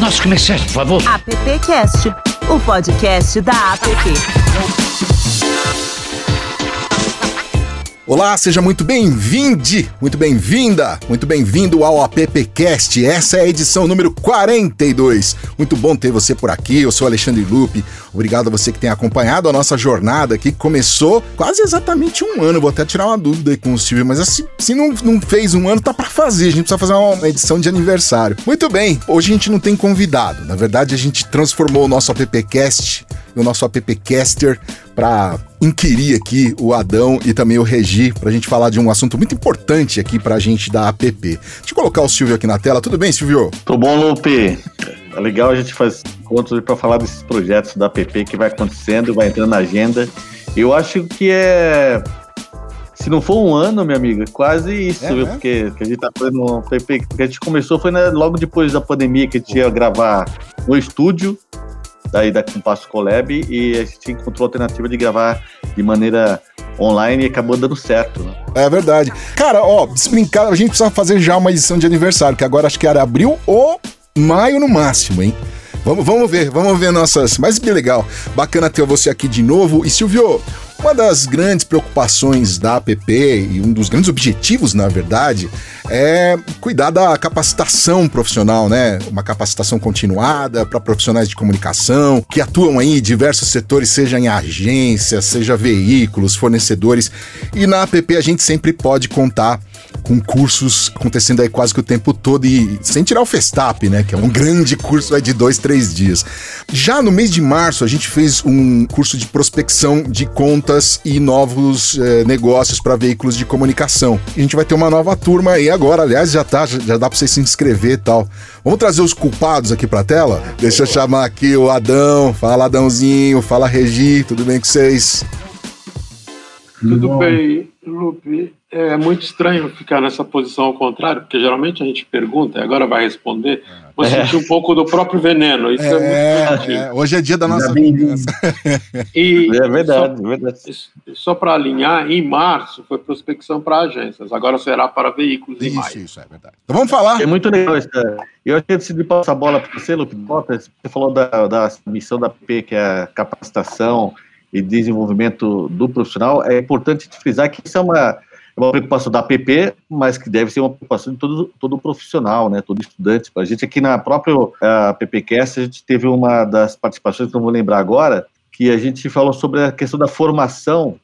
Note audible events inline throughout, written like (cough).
nossos comerciais, por favor. AppCast, o podcast da App. Olá, seja muito bem-vinde, muito bem-vinda, muito bem-vindo ao AppCast. Essa é a edição número 42. Muito bom ter você por aqui. Eu sou Alexandre Lupe. Obrigado a você que tem acompanhado a nossa jornada aqui, que começou quase exatamente um ano. Vou até tirar uma dúvida aí com o Silvio, mas assim, se não, não fez um ano, tá para fazer. A gente precisa fazer uma edição de aniversário. Muito bem, hoje a gente não tem convidado. Na verdade, a gente transformou o nosso AppCast o nosso appcaster para inquirir aqui o Adão e também o Regi para a gente falar de um assunto muito importante aqui para a gente da app. Deixa eu colocar o Silvio aqui na tela. Tudo bem, Silvio? Tudo bom, Lupe. É legal a gente fazer encontros para falar desses projetos da app que vai acontecendo, vai entrando na agenda. Eu acho que é se não for um ano, minha amiga, quase isso, é, viu? Né? Porque a gente tá fazendo um porque a gente começou foi né, logo depois da pandemia que a gente ia gravar no estúdio daí da Compasso Colab e a gente encontrou a alternativa de gravar de maneira online e acabou dando certo. Né? É verdade. Cara, ó, brincar, a gente precisa fazer já uma edição de aniversário, que agora acho que era abril ou maio no máximo, hein? Vamos, vamos ver, vamos ver nossas. Mas bem legal. Bacana ter você aqui de novo. E Silvio, uma das grandes preocupações da APP e um dos grandes objetivos, na verdade, é cuidar da capacitação profissional, né? Uma capacitação continuada para profissionais de comunicação que atuam aí em diversos setores, seja em agências, seja veículos, fornecedores. E na APP a gente sempre pode contar com cursos acontecendo aí quase que o tempo todo e sem tirar o Festap, né? Que é um grande curso é de dois, três dias. Já no mês de março a gente fez um curso de prospecção de contas e novos eh, negócios para veículos de comunicação. E a gente vai ter uma nova turma aí agora, aliás já tá, já dá para você se inscrever e tal. Vamos trazer os culpados aqui para tela? Deixa eu chamar aqui o Adão. Fala Adãozinho, fala Regi, tudo bem com vocês? Tudo bem, Lupe. É muito estranho ficar nessa posição ao contrário, porque geralmente a gente pergunta e agora vai responder. Vou é. sentir um pouco do próprio veneno. Isso é, é muito é, Hoje é dia da nossa vingança. (laughs) E é verdade, só, verdade. Só para alinhar, em março foi prospecção para agências, agora será para veículos isso, em maio. Isso, é verdade. Então vamos falar. É muito legal isso. Eu acho que antes de passar a bola para você, Lupe, você falou da, da missão da PP, que é a capacitação e desenvolvimento do profissional, é importante frisar que isso é uma, é uma preocupação da APP, mas que deve ser uma preocupação de todo, todo profissional, né, todo estudante. A gente aqui na própria AppCast, a gente teve uma das participações, não vou lembrar agora, que a gente falou sobre a questão da formação,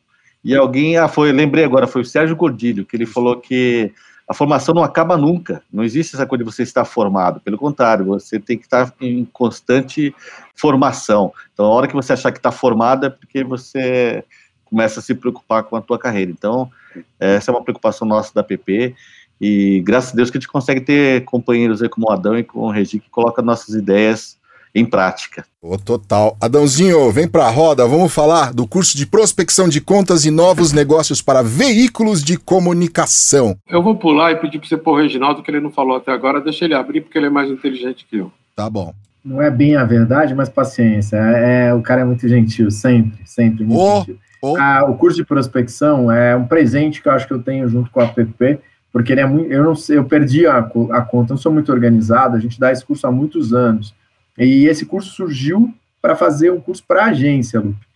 e alguém, ah, foi, lembrei agora, foi o Sérgio Gordilho, que ele falou que a formação não acaba nunca. Não existe essa coisa de você estar formado. Pelo contrário, você tem que estar em constante formação. Então, a hora que você achar que está formado é porque você começa a se preocupar com a tua carreira. Então, essa é uma preocupação nossa da PP. E graças a Deus que a gente consegue ter companheiros aí como o Adão e como o Regi que colocam nossas ideias em prática. Oh, total. Adãozinho, vem para a roda, vamos falar do curso de prospecção de contas e novos negócios para veículos de comunicação. Eu vou pular e pedir para você pôr o Reginaldo, que ele não falou até agora, deixa ele abrir, porque ele é mais inteligente que eu. Tá bom. Não é bem a verdade, mas paciência. É, é o cara é muito gentil, sempre, sempre muito oh, gentil. Oh. O curso de prospecção é um presente que eu acho que eu tenho junto com a app, porque ele é muito, eu não sei, eu perdi a, a conta, não sou muito organizado, a gente dá esse curso há muitos anos. E esse curso surgiu para fazer um curso para agência, Lupe.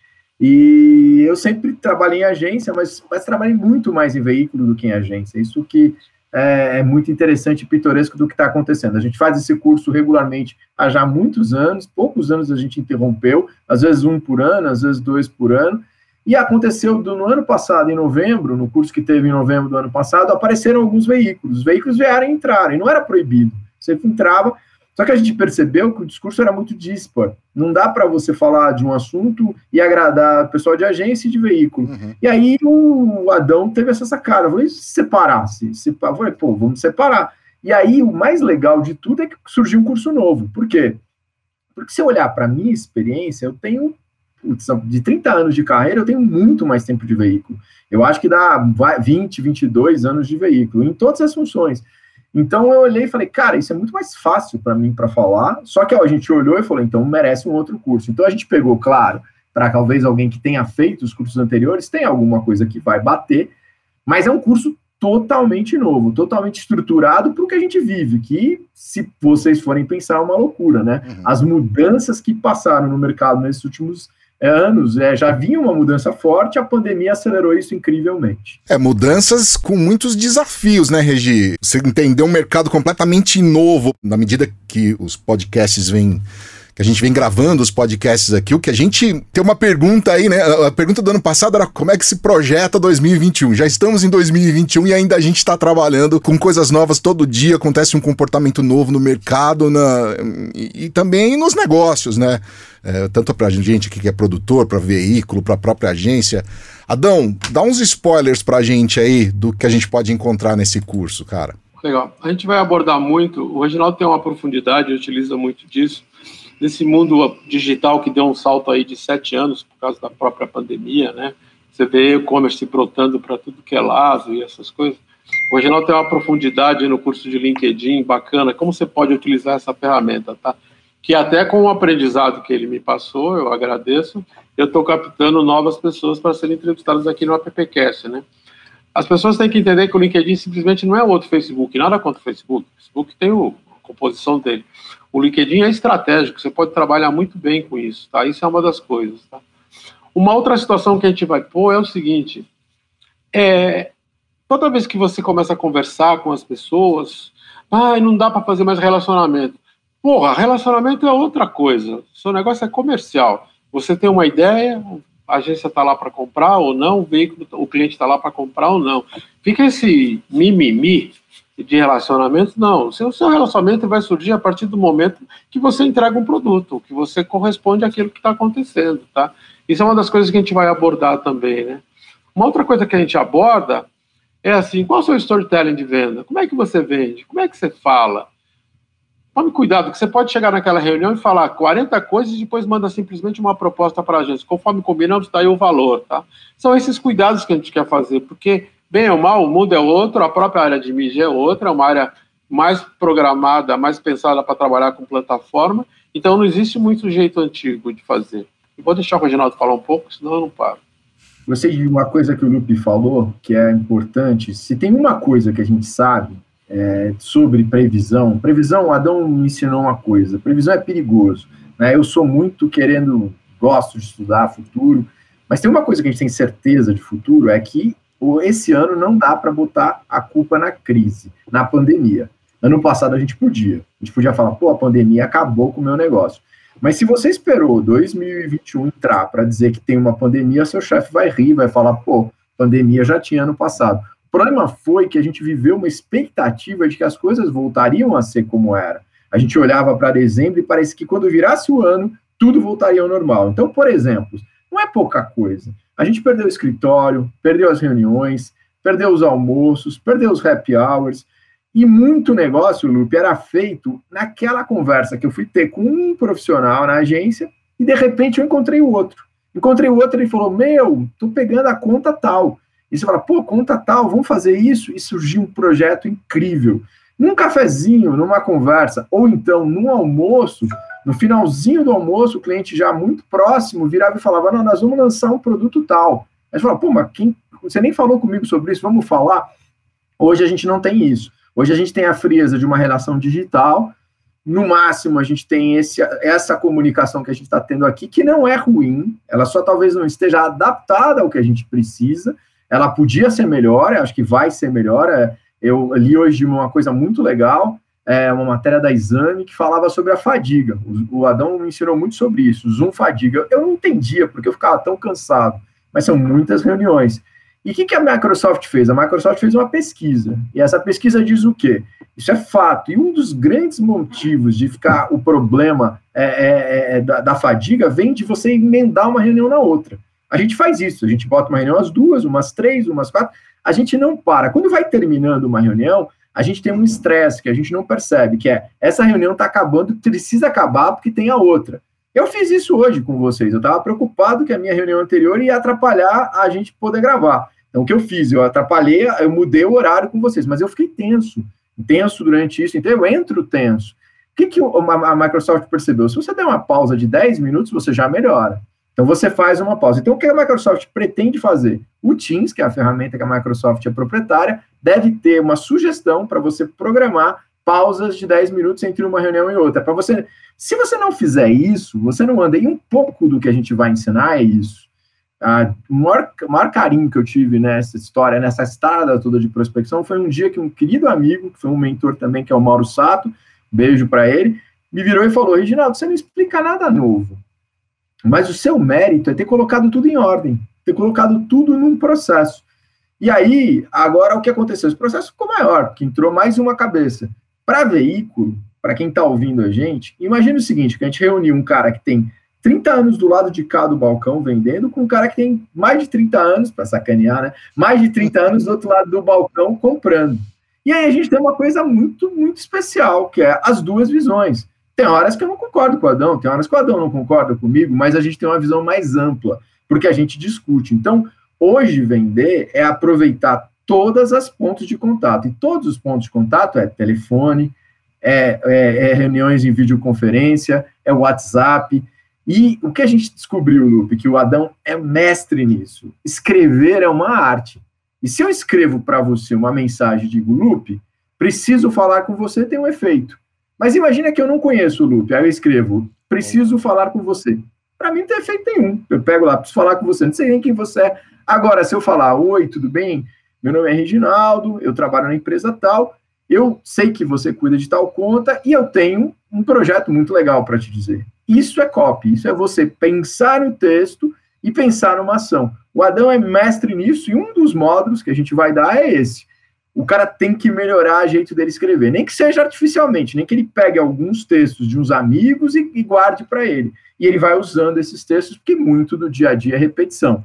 E eu sempre trabalhei em agência, mas, mas trabalhei muito mais em veículo do que em agência. Isso que é, é muito interessante e pitoresco do que está acontecendo. A gente faz esse curso regularmente há já muitos anos, poucos anos a gente interrompeu, às vezes um por ano, às vezes dois por ano, e aconteceu no ano passado, em novembro, no curso que teve em novembro do ano passado, apareceram alguns veículos. Os veículos vieram entrar, e não era proibido. Você entrava, só que a gente percebeu que o discurso era muito dispar. Não dá para você falar de um assunto e agradar o pessoal de agência e de veículo. Uhum. E aí o Adão teve essa sacada. Eu falei, se separasse? Se, eu falei, pô, vamos separar. E aí o mais legal de tudo é que surgiu um curso novo. Por quê? Porque se eu olhar para a minha experiência, eu tenho de 30 anos de carreira, eu tenho muito mais tempo de veículo. Eu acho que dá 20, 22 anos de veículo, em todas as funções. Então eu olhei e falei, cara, isso é muito mais fácil para mim para falar. Só que ó, a gente olhou e falou, então merece um outro curso. Então a gente pegou, claro, para talvez alguém que tenha feito os cursos anteriores, tem alguma coisa que vai bater, mas é um curso totalmente novo, totalmente estruturado para o que a gente vive, que, se vocês forem pensar, é uma loucura, né? Uhum. As mudanças que passaram no mercado nesses últimos anos, é, já vinha uma mudança forte, a pandemia acelerou isso incrivelmente. É, mudanças com muitos desafios, né, Regi? Você entendeu um mercado completamente novo, na medida que os podcasts vêm que a gente vem gravando os podcasts aqui, o que a gente tem uma pergunta aí, né? A pergunta do ano passado era como é que se projeta 2021. Já estamos em 2021 e ainda a gente está trabalhando com coisas novas todo dia, acontece um comportamento novo no mercado na, e, também nos negócios, né? É, tanto para gente que é produtor, para veículo, para a própria agência. Adão, dá uns spoilers para a gente aí do que a gente pode encontrar nesse curso, cara. Legal. A gente vai abordar muito, o Reginaldo tem uma profundidade, utiliza muito disso, nesse mundo digital que deu um salto aí de sete anos por causa da própria pandemia, né? Você vê e-commerce brotando para tudo que é lado e essas coisas. O Reginaldo tem uma profundidade no curso de LinkedIn bacana, como você pode utilizar essa ferramenta, tá? Que até com o aprendizado que ele me passou, eu agradeço, eu estou captando novas pessoas para serem entrevistadas aqui no AppCast, né? As pessoas têm que entender que o LinkedIn simplesmente não é outro Facebook, nada contra o Facebook. O Facebook tem o, a composição dele. O LinkedIn é estratégico, você pode trabalhar muito bem com isso, tá? Isso é uma das coisas, tá? Uma outra situação que a gente vai pôr é o seguinte: é, toda vez que você começa a conversar com as pessoas, ah, não dá para fazer mais relacionamento. Porra, relacionamento é outra coisa. Seu negócio é comercial. Você tem uma ideia, a agência está lá para comprar ou não, o veículo, o cliente está lá para comprar ou não. Fica esse mimimi de relacionamento, não. O seu, seu relacionamento vai surgir a partir do momento que você entrega um produto, que você corresponde àquilo que está acontecendo, tá? Isso é uma das coisas que a gente vai abordar também, né? Uma outra coisa que a gente aborda é assim, qual é o seu storytelling de venda? Como é que você vende? Como é que você fala? Tome cuidado, que você pode chegar naquela reunião e falar 40 coisas e depois manda simplesmente uma proposta para a gente. Conforme combinamos, está aí o valor, tá? São esses cuidados que a gente quer fazer, porque Bem ou mal, o mundo é outro, a própria área de mídia é outra, é uma área mais programada, mais pensada para trabalhar com plataforma, então não existe muito jeito antigo de fazer. Eu vou deixar o Reginaldo falar um pouco, senão eu não paro. Gostei de uma coisa que o Lupe falou, que é importante. Se tem uma coisa que a gente sabe é, sobre previsão, previsão, Adão me ensinou uma coisa: previsão é perigoso. Né? Eu sou muito querendo, gosto de estudar futuro, mas tem uma coisa que a gente tem certeza de futuro: é que esse ano não dá para botar a culpa na crise, na pandemia. Ano passado a gente podia. A gente podia falar, pô, a pandemia acabou com o meu negócio. Mas se você esperou 2021 entrar para dizer que tem uma pandemia, seu chefe vai rir, vai falar, pô, pandemia já tinha ano passado. O problema foi que a gente viveu uma expectativa de que as coisas voltariam a ser como era. A gente olhava para dezembro e parece que quando virasse o ano, tudo voltaria ao normal. Então, por exemplo, não é pouca coisa. A gente perdeu o escritório, perdeu as reuniões, perdeu os almoços, perdeu os happy hours. E muito negócio, Lupe, era feito naquela conversa que eu fui ter com um profissional na agência e de repente eu encontrei o outro. Encontrei o outro e ele falou: Meu, tô pegando a conta tal. E você fala: Pô, conta tal, vamos fazer isso. E surgiu um projeto incrível. Num cafezinho, numa conversa, ou então num almoço, no finalzinho do almoço, o cliente já muito próximo virava e falava: Não, nós vamos lançar um produto tal. Aí você fala: Pô, mas quem, você nem falou comigo sobre isso, vamos falar? Hoje a gente não tem isso. Hoje a gente tem a frieza de uma relação digital. No máximo, a gente tem esse, essa comunicação que a gente está tendo aqui, que não é ruim, ela só talvez não esteja adaptada ao que a gente precisa. Ela podia ser melhor, acho que vai ser melhor. É, eu li hoje uma coisa muito legal é, uma matéria da Exame que falava sobre a fadiga. O, o Adão me ensinou muito sobre isso, Zoom fadiga. Eu não entendia porque eu ficava tão cansado, mas são muitas reuniões. E o que, que a Microsoft fez? A Microsoft fez uma pesquisa, e essa pesquisa diz o quê? Isso é fato, e um dos grandes motivos de ficar o problema é, é, é, da, da fadiga vem de você emendar uma reunião na outra. A gente faz isso, a gente bota uma reunião às duas, umas três, umas quatro, a gente não para. Quando vai terminando uma reunião, a gente tem um estresse que a gente não percebe, que é essa reunião está acabando, precisa acabar porque tem a outra. Eu fiz isso hoje com vocês. Eu estava preocupado que a minha reunião anterior ia atrapalhar a gente poder gravar. Então, o que eu fiz? Eu atrapalhei, eu mudei o horário com vocês, mas eu fiquei tenso, tenso durante isso. Então, eu entro tenso. O que, que a Microsoft percebeu? Se você der uma pausa de 10 minutos, você já melhora. Então você faz uma pausa. Então o que a Microsoft pretende fazer? O Teams, que é a ferramenta que a Microsoft é proprietária, deve ter uma sugestão para você programar pausas de 10 minutos entre uma reunião e outra. Para você, se você não fizer isso, você não anda. E um pouco do que a gente vai ensinar é isso. O, maior, maior carinho que eu tive nessa história, nessa estrada toda de prospecção, foi um dia que um querido amigo, que foi um mentor também, que é o Mauro Sato, beijo para ele, me virou e falou: Reginaldo, você não explica nada novo. Mas o seu mérito é ter colocado tudo em ordem, ter colocado tudo num processo. E aí, agora o que aconteceu? Esse processo ficou maior, porque entrou mais uma cabeça. Para veículo, para quem está ouvindo a gente, imagine o seguinte: que a gente reuniu um cara que tem 30 anos do lado de cá do balcão vendendo, com um cara que tem mais de 30 anos, para sacanear, né? Mais de 30 anos do outro lado do balcão comprando. E aí a gente tem uma coisa muito, muito especial, que é as duas visões. Tem horas que eu não concordo com o Adão, tem horas que o Adão não concorda comigo, mas a gente tem uma visão mais ampla, porque a gente discute. Então, hoje vender é aproveitar todas as pontos de contato. E todos os pontos de contato é telefone, é, é, é reuniões em videoconferência, é WhatsApp. E o que a gente descobriu, Lupe, que o Adão é mestre nisso. Escrever é uma arte. E se eu escrevo para você uma mensagem de Lupe, preciso falar com você, tem um efeito. Mas imagina que eu não conheço o Lupe, aí eu escrevo, preciso falar com você. Para mim não tem efeito nenhum. Eu pego lá, preciso falar com você, não sei nem quem você é. Agora, se eu falar, oi, tudo bem? Meu nome é Reginaldo, eu trabalho na empresa tal, eu sei que você cuida de tal conta e eu tenho um projeto muito legal para te dizer. Isso é copy, isso é você pensar no texto e pensar numa ação. O Adão é mestre nisso e um dos módulos que a gente vai dar é esse o cara tem que melhorar o jeito dele escrever, nem que seja artificialmente, nem que ele pegue alguns textos de uns amigos e, e guarde para ele. E ele vai usando esses textos, porque muito do dia a dia é repetição.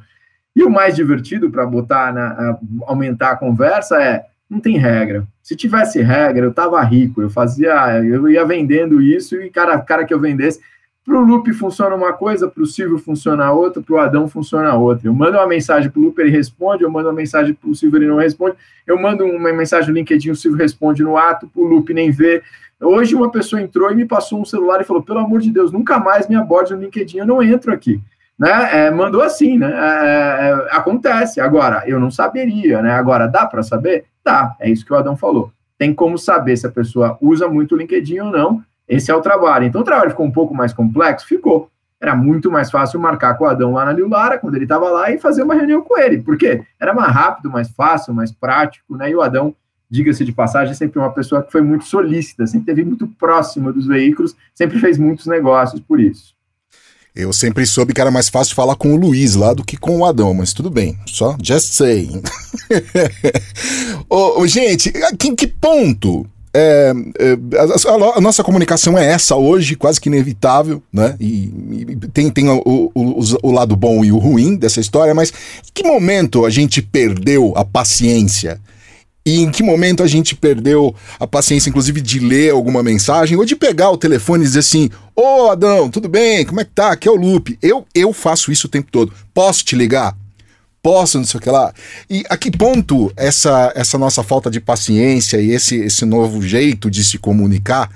E o mais divertido para botar na, aumentar a conversa é não tem regra. Se tivesse regra, eu tava rico, eu fazia, eu ia vendendo isso e cara, cara que eu vendesse, para o Lupe funciona uma coisa, para o Silvio funciona outra, para o Adão funciona outra. Eu mando uma mensagem para o Lupe, ele responde, eu mando uma mensagem para o Silvio, ele não responde. Eu mando uma mensagem no LinkedIn, o Silvio responde no ato, o Lupe nem vê. Hoje uma pessoa entrou e me passou um celular e falou, pelo amor de Deus, nunca mais me aborde no LinkedIn, eu não entro aqui. Né? É, mandou assim, né? É, é, acontece. Agora, eu não saberia, né? Agora, dá para saber? Dá, é isso que o Adão falou. Tem como saber se a pessoa usa muito o LinkedIn ou não, esse é o trabalho. Então o trabalho ficou um pouco mais complexo? Ficou. Era muito mais fácil marcar com o Adão lá na Lilara, quando ele estava lá, e fazer uma reunião com ele. Por quê? Era mais rápido, mais fácil, mais prático, né? E o Adão, diga-se de passagem, é sempre uma pessoa que foi muito solícita, sempre esteve muito próxima dos veículos, sempre fez muitos negócios por isso. Eu sempre soube que era mais fácil falar com o Luiz lá do que com o Adão, mas tudo bem, só just saying. (laughs) oh, gente, em que ponto é, é, a, a, nossa comunicação é essa hoje, quase que inevitável, né? E, e tem, tem o, o, o, lado bom e o ruim dessa história, mas em que momento a gente perdeu a paciência? E em que momento a gente perdeu a paciência, inclusive, de ler alguma mensagem ou de pegar o telefone e dizer assim: Ô oh, Adão, tudo bem? Como é que tá? Aqui é o Lupe. Eu, eu faço isso o tempo todo. Posso te ligar? Posso, não sei o que lá. E a que ponto essa, essa nossa falta de paciência e esse, esse novo jeito de se comunicar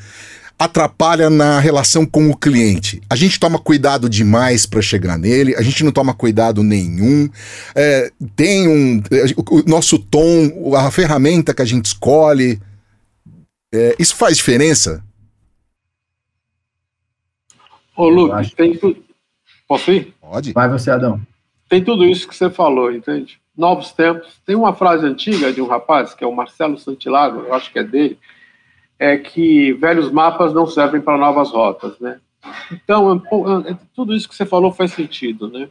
atrapalha na relação com o cliente. A gente toma cuidado demais para chegar nele, a gente não toma cuidado nenhum. É, tem um. O, o, nosso tom, a ferramenta que a gente escolhe. É, isso faz diferença? Ô, Luke, tem tudo. Posso ir? Pode. Vai você, Adão tem tudo isso que você falou, entende? Novos tempos. Tem uma frase antiga de um rapaz, que é o Marcelo Santilago, eu acho que é dele, é que velhos mapas não servem para novas rotas, né? Então, é, é, tudo isso que você falou faz sentido, né?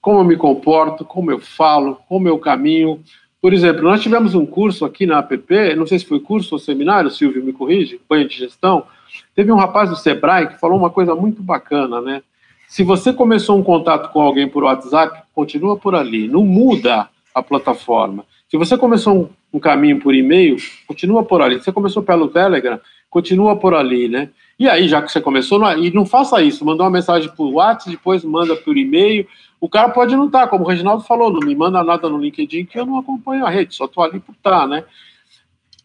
Como eu me comporto, como eu falo, como eu caminho. Por exemplo, nós tivemos um curso aqui na APP, não sei se foi curso ou seminário, Silvio me corrige, banho de gestão. Teve um rapaz do Sebrae que falou uma coisa muito bacana, né? Se você começou um contato com alguém por WhatsApp, continua por ali, não muda a plataforma. Se você começou um, um caminho por e-mail, continua por ali. Se você começou pelo Telegram, continua por ali, né? E aí, já que você começou, não, e não faça isso, mandou uma mensagem por WhatsApp, depois manda por e-mail. O cara pode não estar, tá, como o Reginaldo falou, não me manda nada no LinkedIn que eu não acompanho a rede, só estou ali por estar, tá, né?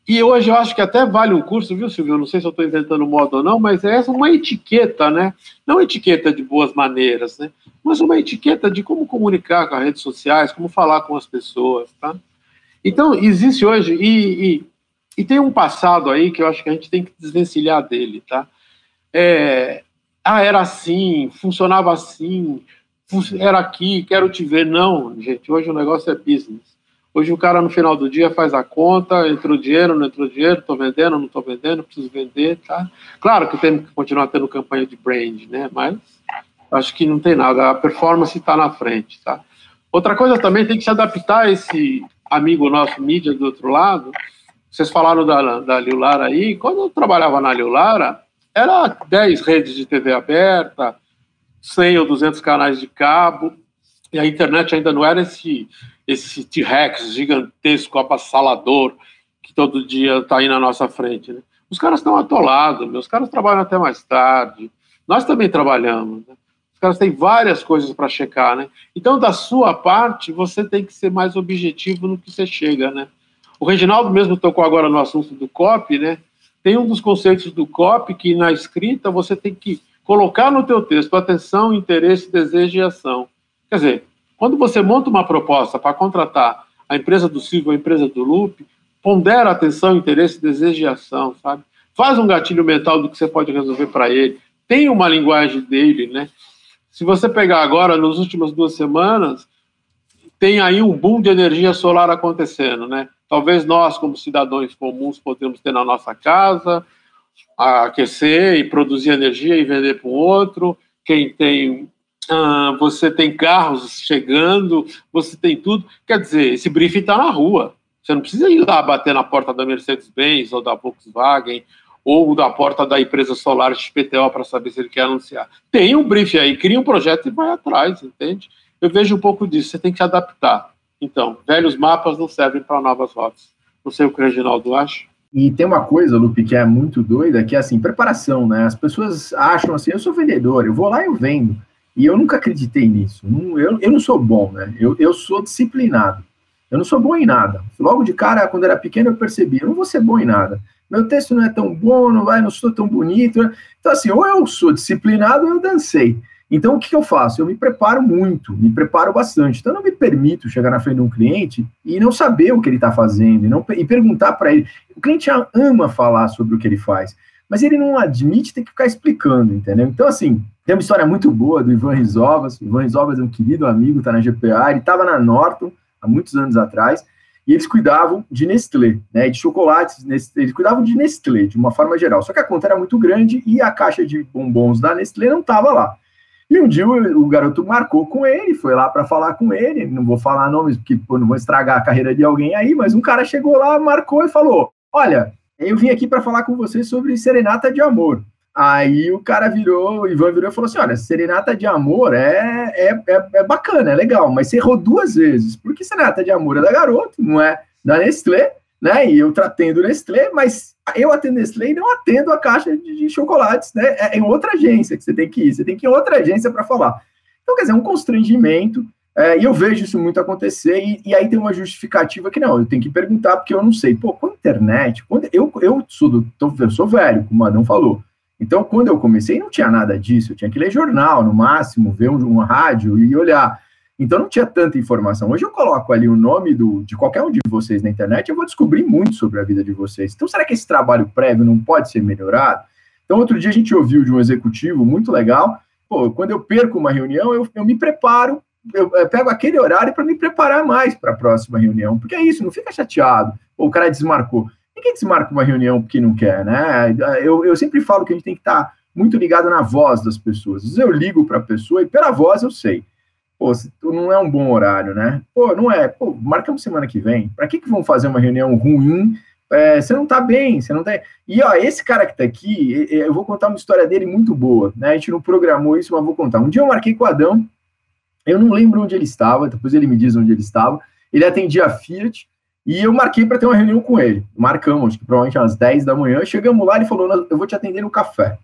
E hoje eu acho que até vale um curso, viu, Silvio? Não sei se eu estou inventando modo ou não, mas é uma etiqueta, né? Não etiqueta de boas maneiras, né? Mas uma etiqueta de como comunicar com as redes sociais, como falar com as pessoas, tá? Então, existe hoje, e, e, e tem um passado aí que eu acho que a gente tem que desvencilhar dele, tá? É, ah, era assim, funcionava assim, era aqui, quero te ver. Não, gente, hoje o negócio é business. Hoje o cara no final do dia faz a conta, entrou dinheiro, não entrou dinheiro, estou vendendo, não estou vendendo, preciso vender, tá? Claro que tem que continuar tendo campanha de brand, né? Mas acho que não tem nada, a performance está na frente, tá? Outra coisa também tem que se adaptar a esse amigo nosso mídia do outro lado. Vocês falaram da, da Liulara aí, quando eu trabalhava na Liulara, era 10 redes de TV aberta, 100 ou 200 canais de cabo, e a internet ainda não era esse esse T-Rex gigantesco, avassalador, que todo dia está aí na nossa frente. Né? Os caras estão atolados, meus caras trabalham até mais tarde. Nós também trabalhamos. Né? Os caras têm várias coisas para checar, né? Então, da sua parte, você tem que ser mais objetivo no que você chega, né? O Reginaldo mesmo tocou agora no assunto do COP, né? Tem um dos conceitos do COP que na escrita você tem que colocar no teu texto atenção, interesse, desejo e ação. Quer dizer, quando você monta uma proposta para contratar a empresa do Silvio, a empresa do Lupe, pondera atenção, interesse, desejo e ação, sabe? Faz um gatilho mental do que você pode resolver para ele. Tem uma linguagem dele, né? Se você pegar agora, nas últimas duas semanas, tem aí um boom de energia solar acontecendo, né? Talvez nós, como cidadãos comuns, podemos ter na nossa casa, aquecer e produzir energia e vender para o outro. Quem tem ah, você tem carros chegando, você tem tudo. Quer dizer, esse briefing está na rua. Você não precisa ir lá bater na porta da Mercedes-Benz ou da Volkswagen ou da porta da empresa solar XPTO para saber se ele quer anunciar. Tem um briefing aí, cria um projeto e vai atrás, entende? Eu vejo um pouco disso, você tem que se adaptar. Então, velhos mapas não servem para novas rotas. Não sei o que o Reginaldo acha. E tem uma coisa, Lupe, que é muito doida, que é assim, preparação, né? As pessoas acham assim, eu sou vendedor, eu vou lá e eu vendo. E eu nunca acreditei nisso. Eu, eu não sou bom, né? Eu, eu sou disciplinado. Eu não sou bom em nada. Logo de cara, quando era pequeno, eu percebi, eu não vou ser bom em nada. Meu texto não é tão bom, não vai, não sou tão bonito. Né? Então, assim, ou eu sou disciplinado ou eu dancei. Então, o que, que eu faço? Eu me preparo muito, me preparo bastante. Então, eu não me permito chegar na frente de um cliente e não saber o que ele está fazendo, e, não, e perguntar para ele. O cliente ama falar sobre o que ele faz, mas ele não admite ter que ficar explicando, entendeu? Então, assim, tem uma história muito boa do Ivan Rizovas. O Ivan Rizovas é um querido amigo, está na GPA, ele estava na Norton há muitos anos atrás, e eles cuidavam de Nestlé, né, de chocolates, eles cuidavam de Nestlé, de uma forma geral. Só que a conta era muito grande e a caixa de bombons da Nestlé não estava lá. E um dia o, o, garoto marcou com ele, foi lá para falar com ele, não vou falar nomes porque pô, não vou estragar a carreira de alguém aí, mas um cara chegou lá, marcou e falou: Olha, eu vim aqui para falar com você sobre serenata de amor. Aí o cara virou, o Ivan virou e falou assim: olha, serenata de amor é, é, é, é, bacana, é legal, mas você errou duas vezes. Porque serenata de amor é da garoto, não é da Nestlé, né? E eu tratando Nestlé, mas eu atendo Nestlé e não atendo a caixa de, de chocolates, né? É em outra agência que você tem que ir, você tem que ir em outra agência para falar. Então, quer dizer, é um constrangimento. É, e eu vejo isso muito acontecer, e, e, aí tem uma justificativa que não, eu tenho que perguntar, porque eu não sei. Pô, com a internet, eu, eu, sou do, eu sou velho, como o Adão falou. Então, quando eu comecei, não tinha nada disso. Eu tinha que ler jornal, no máximo, ver um, uma rádio e olhar. Então, não tinha tanta informação. Hoje eu coloco ali o nome do, de qualquer um de vocês na internet, eu vou descobrir muito sobre a vida de vocês. Então, será que esse trabalho prévio não pode ser melhorado? Então, outro dia a gente ouviu de um executivo muito legal. Pô, quando eu perco uma reunião, eu, eu me preparo, eu, eu pego aquele horário para me preparar mais para a próxima reunião. Porque é isso, não fica chateado. Pô, o cara desmarcou. Ninguém desmarca uma reunião porque não quer, né? Eu, eu sempre falo que a gente tem que estar muito ligado na voz das pessoas. Às vezes eu ligo para a pessoa e pela voz eu sei. Pô, não é um bom horário, né? Pô, não é. Pô, marcamos semana que vem. Para que, que vão fazer uma reunião ruim? É, você não tá bem, você não tá. E ó, esse cara que tá aqui, eu vou contar uma história dele muito boa, né? A gente não programou isso, mas vou contar. Um dia eu marquei com o Adão, eu não lembro onde ele estava, depois ele me diz onde ele estava. Ele atendia a Fiat, e eu marquei para ter uma reunião com ele. Marcamos, que provavelmente às 10 da manhã. Chegamos lá, ele falou: Eu vou te atender no café,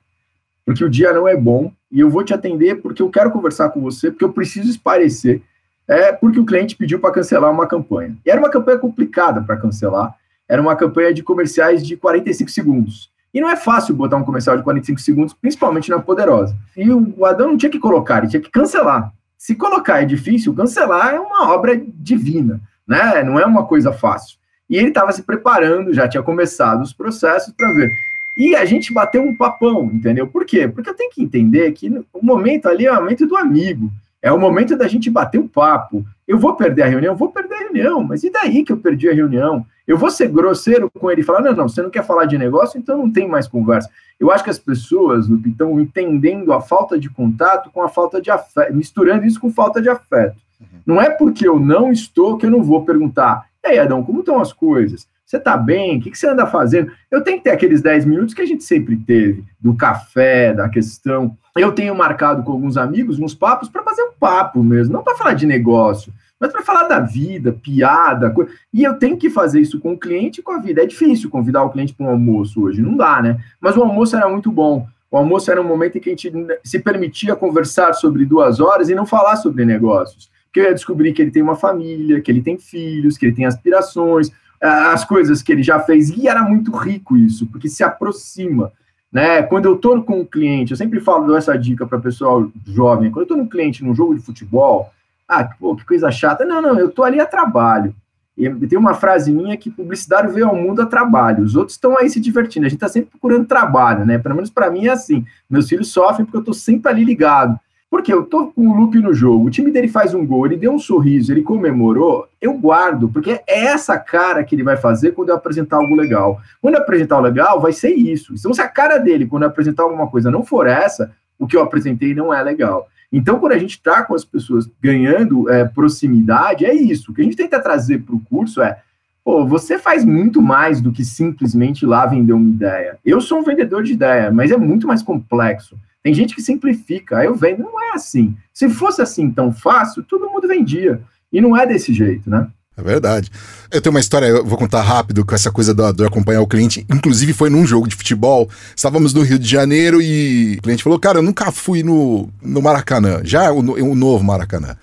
porque o dia não é bom. E eu vou te atender porque eu quero conversar com você, porque eu preciso esparecer. É porque o cliente pediu para cancelar uma campanha. E era uma campanha complicada para cancelar. era uma campanha de comerciais de 45 segundos. E não é fácil botar um comercial de 45 segundos, principalmente na Poderosa. E o Adão não tinha que colocar, ele tinha que cancelar. Se colocar é difícil, cancelar é uma obra divina, né? Não é uma coisa fácil. E ele estava se preparando, já tinha começado os processos para ver. E a gente bateu um papão, entendeu? Por quê? Porque eu tenho que entender que o momento ali é o momento do amigo. É o momento da gente bater um papo. Eu vou perder a reunião? Vou perder a reunião, mas e daí que eu perdi a reunião? Eu vou ser grosseiro com ele e falar: não, não, você não quer falar de negócio, então não tem mais conversa. Eu acho que as pessoas estão entendendo a falta de contato com a falta de afeto, misturando isso com falta de afeto. Uhum. Não é porque eu não estou que eu não vou perguntar: e aí, Adão, como estão as coisas? Você está bem? O que, que você anda fazendo? Eu tenho que ter aqueles 10 minutos que a gente sempre teve, do café, da questão. Eu tenho marcado com alguns amigos uns papos para fazer um papo mesmo, não para falar de negócio, mas para falar da vida, piada. Coisa. E eu tenho que fazer isso com o cliente e com a vida. É difícil convidar o cliente para um almoço hoje, não dá, né? Mas o almoço era muito bom. O almoço era um momento em que a gente se permitia conversar sobre duas horas e não falar sobre negócios. Porque eu ia descobrir que ele tem uma família, que ele tem filhos, que ele tem aspirações, as coisas que ele já fez, e era muito rico isso, porque se aproxima. Né? Quando eu estou com um cliente, eu sempre falo, dou essa dica para pessoal jovem, quando eu estou no cliente num jogo de futebol, ah, pô, que coisa chata. Não, não, eu estou ali a trabalho. E tem uma frase minha que publicidade veio ao mundo a trabalho, os outros estão aí se divertindo, a gente está sempre procurando trabalho, né? Pelo menos para mim é assim. Meus filhos sofrem porque eu estou sempre ali ligado. Porque eu tô com o Lupe no jogo, o time dele faz um gol, ele deu um sorriso, ele comemorou, eu guardo, porque é essa cara que ele vai fazer quando eu apresentar algo legal. Quando eu apresentar algo legal, vai ser isso. Então, se a cara dele, quando eu apresentar alguma coisa, não for essa, o que eu apresentei não é legal. Então, quando a gente está com as pessoas ganhando é, proximidade, é isso. O que a gente tenta trazer para o curso é Pô, você faz muito mais do que simplesmente ir lá vender uma ideia. Eu sou um vendedor de ideia, mas é muito mais complexo. Tem gente que simplifica, aí eu vendo, não é assim. Se fosse assim tão fácil, todo mundo vendia. E não é desse jeito, né? É verdade. Eu tenho uma história, eu vou contar rápido com essa coisa do, do, acompanhar o cliente. Inclusive, foi num jogo de futebol. Estávamos no Rio de Janeiro e o cliente falou: Cara, eu nunca fui no, no Maracanã, já o, o novo Maracanã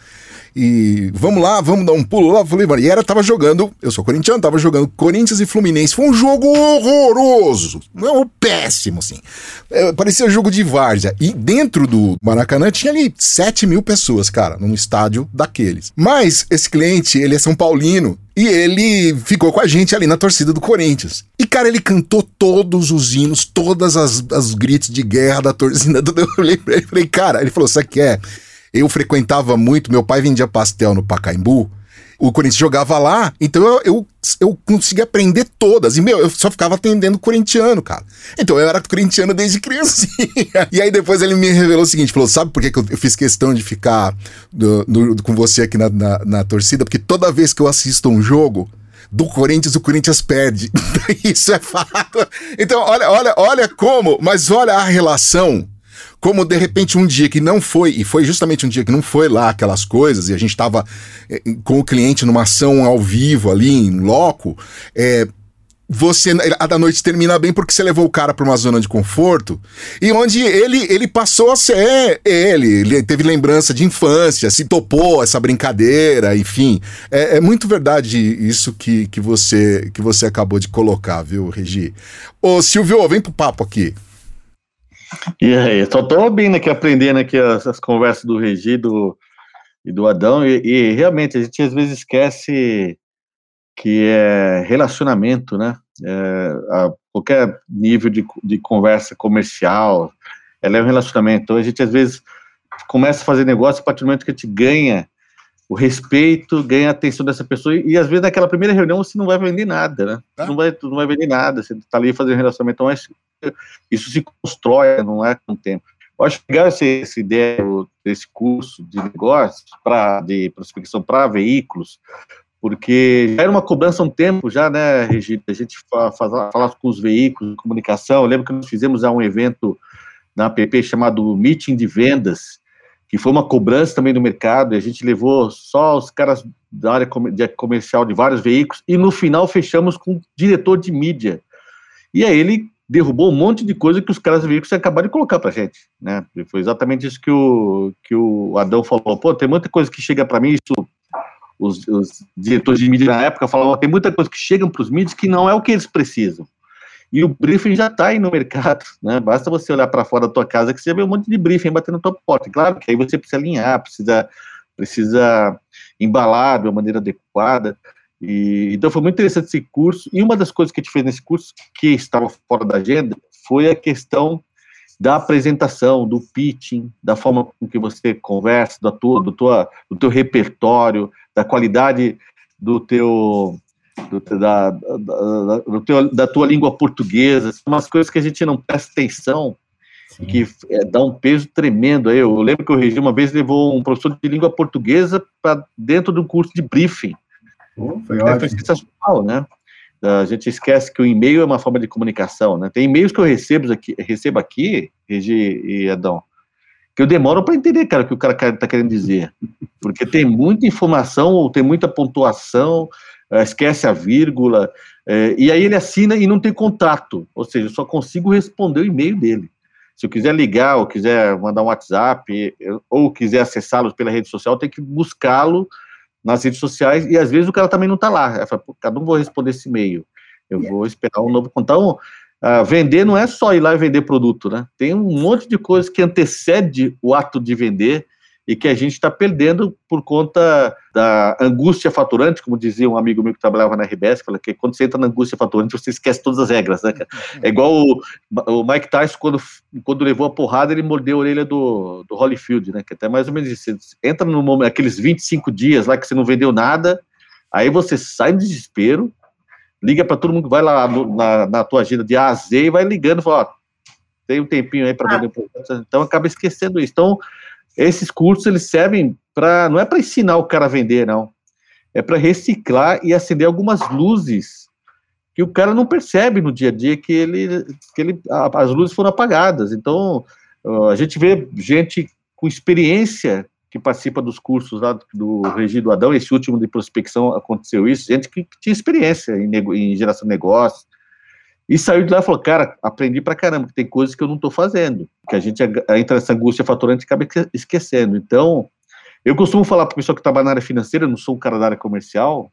e vamos lá, vamos dar um pulo lá. Falei, mano, e era, tava jogando, eu sou corintiano, tava jogando Corinthians e Fluminense. Foi um jogo horroroso, não, péssimo, assim. É, parecia jogo de várzea. E dentro do Maracanã tinha ali 7 mil pessoas, cara, num estádio daqueles. Mas esse cliente, ele é São Paulino, e ele ficou com a gente ali na torcida do Corinthians. E, cara, ele cantou todos os hinos, todas as, as gritos de guerra da torcida. (laughs) Eu falei cara, ele falou: Você quer? Eu frequentava muito, meu pai vendia pastel no Pacaembu. O Corinthians jogava lá, então eu, eu, eu consegui aprender todas. E, meu, eu só ficava atendendo corintiano, cara. Então eu era corintiano desde criancinha. (laughs) E aí depois ele me revelou o seguinte: falou, sabe por que, que eu, fiz questão de ficar do, com você aqui na, na, na torcida? Porque toda vez que eu assisto um jogo, do Corinthians, o Corinthians perde. (laughs) Isso é fato. Então, olha, olha, olha como, mas olha a relação como de repente um dia que não foi, e foi justamente um dia que não foi lá aquelas coisas, e a gente estava é, com o cliente numa ação ao vivo ali, em loco, é, você a da noite termina bem porque você levou o cara para uma zona de conforto e onde ele ele passou a ser ele, ele teve lembrança de infância, se topou essa brincadeira, enfim. É, é, muito verdade isso que, que você que você acabou de colocar, viu, Regi? Ô Silvio, vem pro papo aqui. E aí, só tô ouvindo aqui, aprendendo aqui as, as conversas do Regi do, e do Adão, e, e, realmente a gente às vezes esquece que é relacionamento, né? É, a, qualquer nível de, de conversa comercial, ela é um relacionamento. Então a gente às vezes começa a fazer negócio a partir do momento que a gente ganha o respeito, ganha a atenção dessa pessoa, e, e, às vezes naquela primeira reunião você não vai vender nada, né? Tá. Não, vai, não vai vender nada, você está ali fazendo relacionamento, então isso se constrói, não é com o tempo. Eu acho legal essa, essa ideia desse curso de negócios pra, de prospecção para veículos, porque já era uma cobrança há um tempo já, né, Regina? A gente falava com os veículos de comunicação. Eu lembro que nós fizemos um evento na app chamado Meeting de Vendas, que foi uma cobrança também do mercado, e a gente levou só os caras da área comercial de vários veículos, e no final fechamos com o diretor de mídia. E aí ele derrubou um monte de coisa que os caras que você acabaram de colocar pra gente, né? E foi exatamente isso que o, que o Adão falou. Pô, tem muita coisa que chega para mim, isso os, os diretores de mídia na época falavam tem muita coisa que chegam para os mídias que não é o que eles precisam. E o briefing já está aí no mercado, (laughs) né? Basta você olhar para fora da tua casa que você vê um monte de briefing batendo na tua porta. Claro que aí você precisa alinhar, precisa, precisa embalar de uma maneira adequada. E, então foi muito interessante esse curso. E uma das coisas que a gente fez nesse curso, que estava fora da agenda, foi a questão da apresentação, do pitching, da forma com que você conversa, da tua, do, tua, do teu repertório, da qualidade do teu, do, da, da, do teu, da tua língua portuguesa, são umas coisas que a gente não presta atenção, Sim. que é, dá um peso tremendo. Eu, eu lembro que o Regi uma vez levou um professor de língua portuguesa para dentro de um curso de briefing. Oh, foi, é, foi sensacional, né? A gente esquece que o e-mail é uma forma de comunicação, né? Tem e-mails que eu recebo aqui, recebo aqui, Regi e Adão, que eu demoro para entender, cara, o que o cara está querendo dizer. Porque tem muita informação, ou tem muita pontuação, esquece a vírgula, é, e aí ele assina e não tem contato, ou seja, eu só consigo responder o e-mail dele. Se eu quiser ligar, ou quiser mandar um WhatsApp, ou quiser acessá-lo pela rede social, tenho que buscá-lo nas redes sociais, e às vezes o cara também não está lá. Cada um vou responder esse e-mail. Eu vou esperar um novo Então, uh, vender não é só ir lá e vender produto, né? Tem um monte de coisas que antecede o ato de vender e que a gente está perdendo por conta da angústia faturante, como dizia um amigo meu que trabalhava na RBS, fala que quando você entra na angústia faturante, você esquece todas as regras, né? É igual o, o Mike Tyson, quando, quando levou a porrada, ele mordeu a orelha do, do Holyfield, né? Que é até mais ou menos isso. Você entra no momento, aqueles 25 dias lá que você não vendeu nada, aí você sai no desespero, liga para todo mundo que vai lá no, na, na tua agenda de A a Z e vai ligando, fala, ó, tem um tempinho aí para vender. Então acaba esquecendo isso. Então, esses cursos eles servem para não é para ensinar o cara a vender, não. É para reciclar e acender algumas luzes que o cara não percebe no dia a dia que ele que ele as luzes foram apagadas. Então, a gente vê gente com experiência que participa dos cursos lá do Regido Adão, esse último de prospecção aconteceu isso, gente que, tinha experiência em, em geração de negócios, e saiu de lá e falou, cara, aprendi pra caramba, que tem coisas que eu não estou fazendo, que a gente entra nessa angústia faturante e acaba esquecendo. Então, eu costumo falar para o pessoal que trabalha na área financeira, eu não sou um cara da área comercial,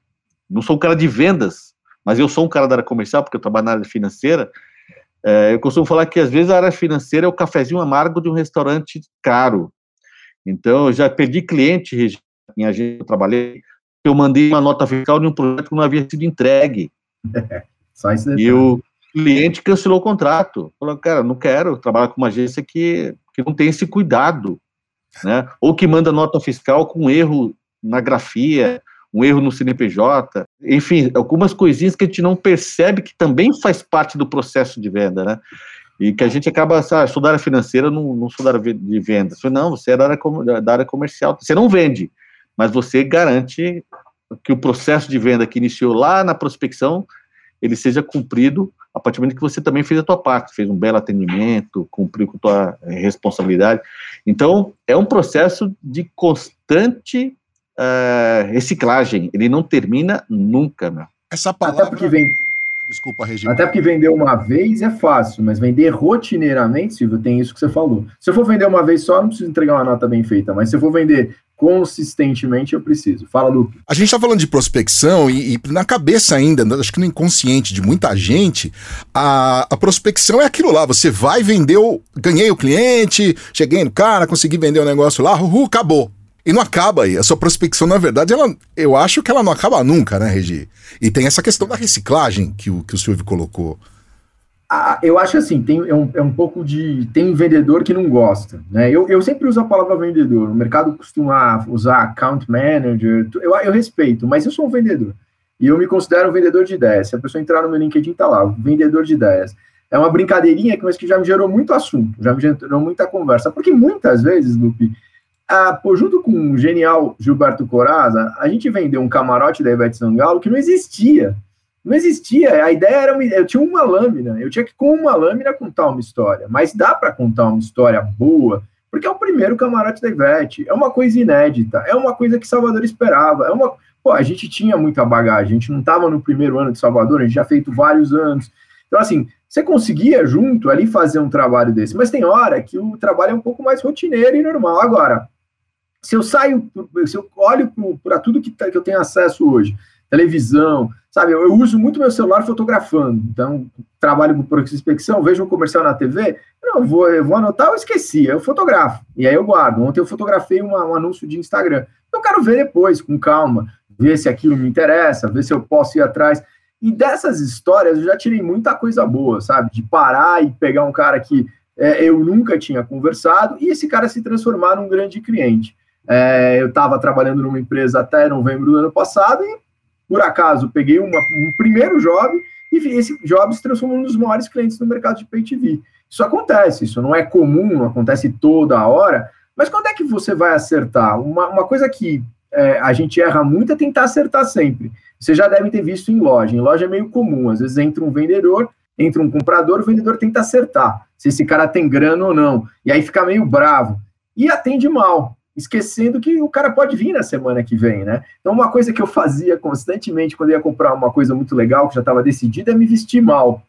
não sou um cara de vendas, mas eu sou um cara da área comercial, porque eu trabalho na área financeira, é, eu costumo falar que às vezes a área financeira é o cafezinho amargo de um restaurante caro. Então, eu já perdi cliente em agência que eu trabalhei, eu mandei uma nota fiscal de um projeto que não havia sido entregue. (laughs) Só isso e o cliente cancelou o contrato. Falou, cara, não quero trabalhar com uma agência que, que não tem esse cuidado, né? Ou que manda nota fiscal com erro na grafia, um erro no CNPJ, enfim, algumas coisinhas que a gente não percebe que também faz parte do processo de venda, né? E que a gente acaba, sabe, sou da área financeira, não, não sou da área de vendas. Não, você é da área, da área comercial, você não vende, mas você garante que o processo de venda que iniciou lá na prospecção, ele seja cumprido a partir do momento que você também fez a tua parte, fez um belo atendimento, cumpriu com a tua eh, responsabilidade. Então, é um processo de constante uh, reciclagem, ele não termina nunca, meu. Essa palavra... Até porque vem... Desculpa, Regina. Até porque vender uma vez é fácil, mas vender rotineiramente, Silvio, tem isso que você falou. Se eu for vender uma vez só, não preciso entregar uma nota bem feita, mas se eu for vender consistentemente eu preciso. Fala, Luke. A gente está falando de prospecção e, e, na cabeça ainda, acho que no inconsciente de muita gente, a, a prospecção é aquilo lá. Você vai, vendeu, ganhei o cliente, cheguei no cara, consegui vender o negócio lá, uhul, acabou. E não acaba aí. A sua prospecção, na verdade, ela, eu acho que ela não acaba nunca, né, Regi? E tem essa questão da reciclagem que o, que o Silvio colocou. Ah, eu acho assim, tem, é, um, é um pouco de. Tem vendedor que não gosta. Né? Eu, eu sempre uso a palavra vendedor. O mercado costuma usar account manager. Eu, eu respeito, mas eu sou um vendedor. E eu me considero um vendedor de ideias. Se a pessoa entrar no meu LinkedIn, tá lá, vendedor de ideias. É uma brincadeirinha, mas que já me gerou muito assunto, já me gerou muita conversa. Porque muitas vezes, Lupe, ah, pô, junto com o genial Gilberto Coraza, a gente vendeu um camarote da Ivete Sangalo que não existia. Não existia. A ideia era. Eu tinha uma lâmina. Eu tinha que, com uma lâmina, contar uma história. Mas dá para contar uma história boa, porque é o primeiro camarote da Ivete. É uma coisa inédita. É uma coisa que Salvador esperava. É uma. Pô, a gente tinha muita bagagem. A gente não estava no primeiro ano de Salvador, a gente já feito vários anos. Então, assim, você conseguia junto ali fazer um trabalho desse. Mas tem hora que o trabalho é um pouco mais rotineiro e normal. Agora, Se eu saio, se eu olho para tudo que, tá, que eu tenho acesso hoje, televisão, sabe? Eu, eu, uso muito meu celular fotografando. Então, trabalho com prospecção, vejo um comercial na TV, não, vou, eu vou anotar, eu esqueci, eu fotografo. E aí eu guardo. Ontem eu fotografei uma, um anúncio de Instagram. Eu quero ver depois, com calma, ver se aquilo me interessa, ver se eu posso ir atrás. E dessas histórias eu já tirei muita coisa boa, sabe? De parar e pegar um cara que é, eu nunca tinha conversado e esse cara se transformar num grande cliente. É, eu estava trabalhando numa empresa até novembro do ano passado e, por acaso, peguei uma, um primeiro job e esse job se transformou num dos maiores clientes do mercado de Pay TV. Isso acontece, isso não é comum, não acontece toda hora, mas quando é que você vai acertar? Uma, uma coisa que é, a gente erra muito é tentar acertar sempre. Você já deve ter visto em loja. Em loja é meio comum. Às vezes entra um vendedor, entra um comprador, o vendedor tenta acertar se esse cara tem grana ou não. E aí fica meio bravo. E atende mal, esquecendo que o cara pode vir na semana que vem, né? Então, uma coisa que eu fazia constantemente quando ia comprar uma coisa muito legal, que já estava decidida, é me vestir mal.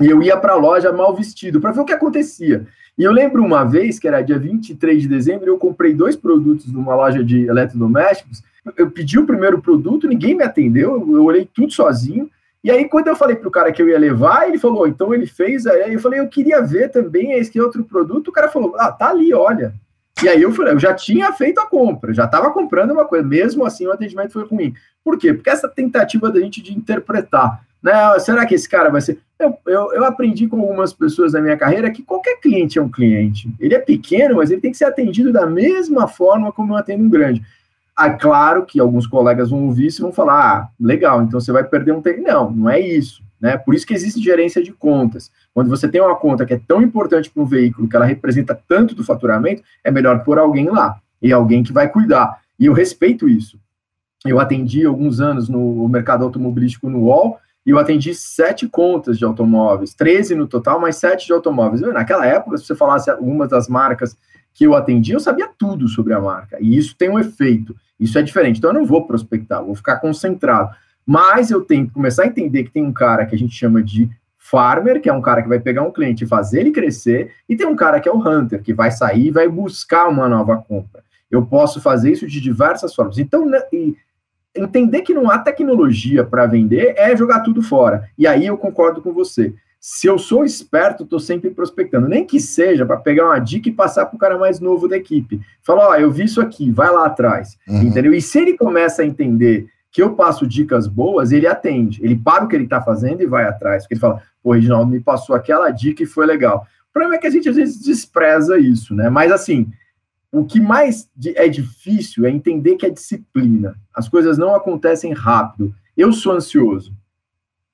E eu ia para a loja mal vestido, para ver o que acontecia. E eu lembro uma vez, que era dia 23 de dezembro, eu comprei dois produtos numa loja de eletrodomésticos. Eu pedi o primeiro produto, ninguém me atendeu, eu olhei tudo sozinho. E aí, quando eu falei para o cara que eu ia levar, ele falou, então ele fez. Aí eu falei, eu queria ver também esse outro produto. O cara falou, ah, tá ali, olha. E aí eu falei, eu já tinha feito a compra, já estava comprando uma coisa, mesmo assim o atendimento foi ruim. Por quê? Porque essa tentativa da gente de interpretar, né? Será que esse cara vai ser. Eu, eu, eu aprendi com algumas pessoas da minha carreira que qualquer cliente é um cliente. Ele é pequeno, mas ele tem que ser atendido da mesma forma como eu atendo um grande. Ah, claro que alguns colegas vão ouvir isso e vão falar: ah, legal, então você vai perder um tempo. Não, não é isso. Né? Por isso que existe gerência de contas. Quando você tem uma conta que é tão importante para um veículo, que ela representa tanto do faturamento, é melhor pôr alguém lá e alguém que vai cuidar. E eu respeito isso. Eu atendi alguns anos no mercado automobilístico no UOL e eu atendi sete contas de automóveis, 13 no total, mas sete de automóveis. Naquela época, se você falasse algumas das marcas que eu atendi, eu sabia tudo sobre a marca. E isso tem um efeito. Isso é diferente. Então eu não vou prospectar, vou ficar concentrado. Mas eu tenho que começar a entender que tem um cara que a gente chama de farmer, que é um cara que vai pegar um cliente e fazer ele crescer, e tem um cara que é o hunter, que vai sair e vai buscar uma nova compra. Eu posso fazer isso de diversas formas. Então, né, entender que não há tecnologia para vender é jogar tudo fora. E aí eu concordo com você se eu sou esperto, estou sempre prospectando, nem que seja para pegar uma dica e passar para o cara mais novo da equipe. Fala, ó, oh, eu vi isso aqui, vai lá atrás, uhum. entendeu? E se ele começa a entender que eu passo dicas boas, ele atende, ele para o que ele está fazendo e vai atrás, porque ele fala, pô, Reginaldo me passou aquela dica e foi legal. O problema é que a gente às vezes despreza isso, né? Mas assim, o que mais é difícil é entender que é disciplina. As coisas não acontecem rápido. Eu sou ansioso,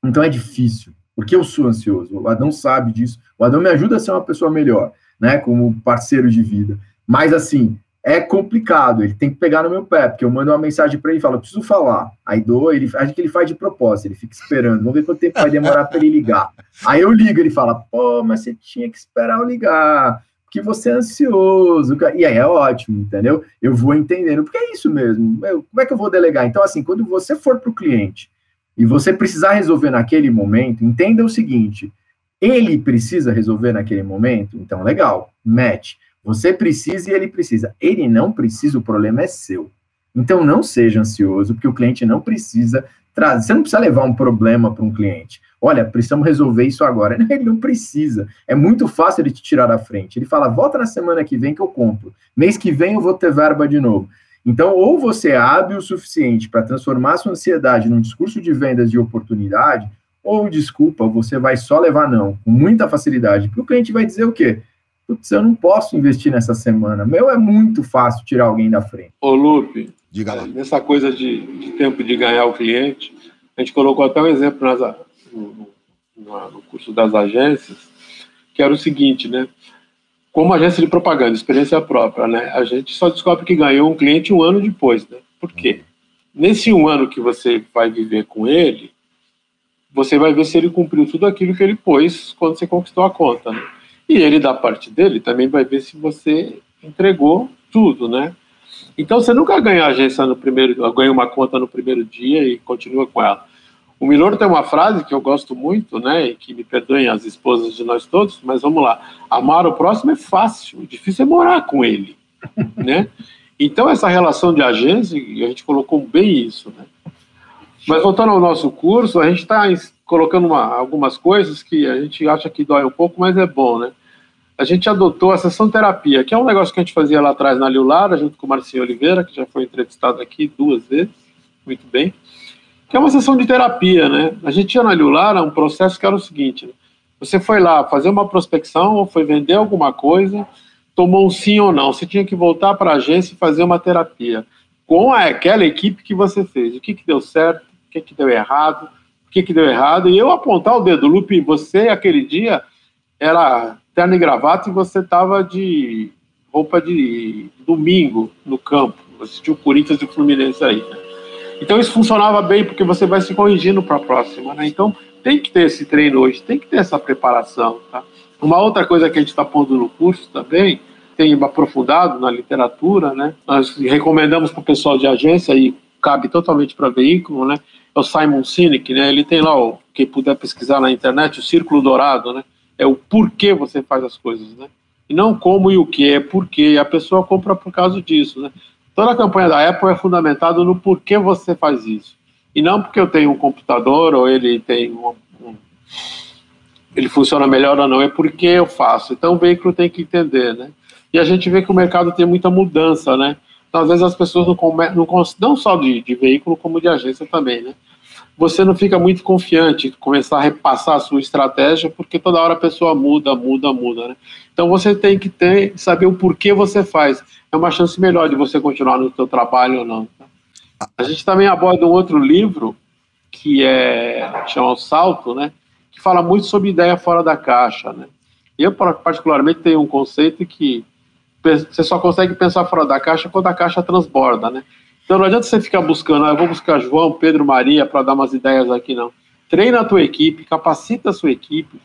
então é difícil porque eu sou ansioso. O Adão sabe disso. O Adão me ajuda a ser uma pessoa melhor, né, como parceiro de vida. Mas assim, é complicado, ele tem que pegar no meu pé, porque eu mando uma mensagem para ele e falo, eu preciso falar. Aí dou, ele acho que ele faz de propósito, ele fica esperando, vamos ver quanto tempo vai demorar para ele ligar. Aí eu ligo, ele fala, pô, mas você tinha que esperar eu ligar, porque você é ansioso. E aí é ótimo, entendeu? Eu vou entendendo, porque é isso mesmo. Como é que eu vou delegar? Então, assim, quando você for para o cliente e você precisar resolver naquele momento, entenda o seguinte: ele precisa resolver naquele momento, então legal, match. Você precisa e ele precisa. Ele não precisa, o problema é seu. Então não seja ansioso, porque o cliente não precisa trazer. Você não precisa levar um problema para um cliente. Olha, precisamos resolver isso agora. (laughs) Ele não precisa. É muito fácil ele te tirar da frente. Ele fala: volta na semana que vem que eu compro. Mês que vem eu vou ter verba de novo. Então, ou você é hábil o suficiente para transformar sua ansiedade num discurso de vendas de oportunidade, ou, desculpa, você vai só levar não, com muita facilidade, porque o cliente vai dizer o quê? Putz, eu não posso investir nessa semana. Meu, é muito fácil tirar alguém da frente. Ô, Lupe, Diga lá. nessa coisa de, de tempo de ganhar o cliente, a gente colocou até um exemplo nas, no, no, no curso das agências, que era o seguinte, né? como agência de propaganda, experiência própria, né? A gente só descobre que ganhou um cliente um ano depois, né? Por quê? Nesse um ano que você vai viver com ele, você vai ver se ele cumpriu tudo aquilo que ele pôs quando você conquistou a conta, né? E ele, da parte dele, também vai ver se você entregou tudo, né? Então, você nunca ganha agência no primeiro, ganha uma conta no primeiro dia e continua com ela. O Milor tem uma frase que eu gosto muito, né, e que me perdoem as esposas de nós todos, mas vamos lá. Amar o próximo é fácil, o difícil é morar com ele, (laughs) né? Então, essa relação de agência, a gente colocou bem isso. Né? Mas voltando ao nosso curso, a gente está colocando uma, algumas coisas que a gente acha que dói um pouco, mas é bom, né? A gente adotou a sessão terapia, que é um negócio que a gente fazia lá atrás na Liulara, junto com o Marcinho Oliveira, que já foi entrevistado aqui duas vezes, muito bem, que é uma sessão de terapia, né? A gente tinha na Liulara um processo que era o seguinte, né? você foi lá fazer uma prospecção, foi vender alguma coisa, tomou um sim ou não, você tinha que voltar para a agência e fazer uma terapia com aquela equipe que você fez. O que, que deu certo, o que, que deu errado, o que, que deu errado, e eu apontar o dedo, Lupe, você aquele dia era terno e gravata e você estava de roupa de domingo no campo, tinha o Corinthians e o Fluminense aí. Né? Então isso funcionava bem porque você vai se corrigindo para a próxima, né? Então tem que ter esse treino hoje, tem que ter essa preparação, tá? Uma outra coisa que a gente está pondo no curso também, tem aprofundado na literatura, né? Nós recomendamos para o pessoal de agência e cabe totalmente para veículo, né? É o Simon Sinek, né? Ele tem lá, o, quem puder pesquisar na internet, o Círculo Dourado, né? É o porquê você faz as coisas, né? E não como e o que, é porquê. E a pessoa compra por causa disso, né? Toda a campanha da Apple é fundamentada no porquê você faz isso. E não porque eu tenho um computador ou ele tem um, um ele funciona melhor ou não, é porque eu faço. Então o veículo tem que entender, né? E a gente vê que o mercado tem muita mudança, né? Então, às vezes as pessoas não, come, não, não só de, de, veículo, como de agência também, né? Você não fica muito confiante começar a repassar a sua estratégia, porque toda hora a pessoa muda, muda, muda, né? Então você tem que ter, saber o porquê você faz. É uma chance melhor de você continuar no seu trabalho ou não. A gente também aborda um outro livro, que é chama O Salto, né? Que fala muito sobre ideia fora da caixa, né? Eu, particularmente, tenho um conceito que você só consegue pensar fora da caixa quando a caixa transborda, né? Então não adianta você ficar buscando, ah, eu vou buscar João, Pedro, Maria para dar umas ideias aqui, não. Treina a tua equipe, capacita a sua equipe,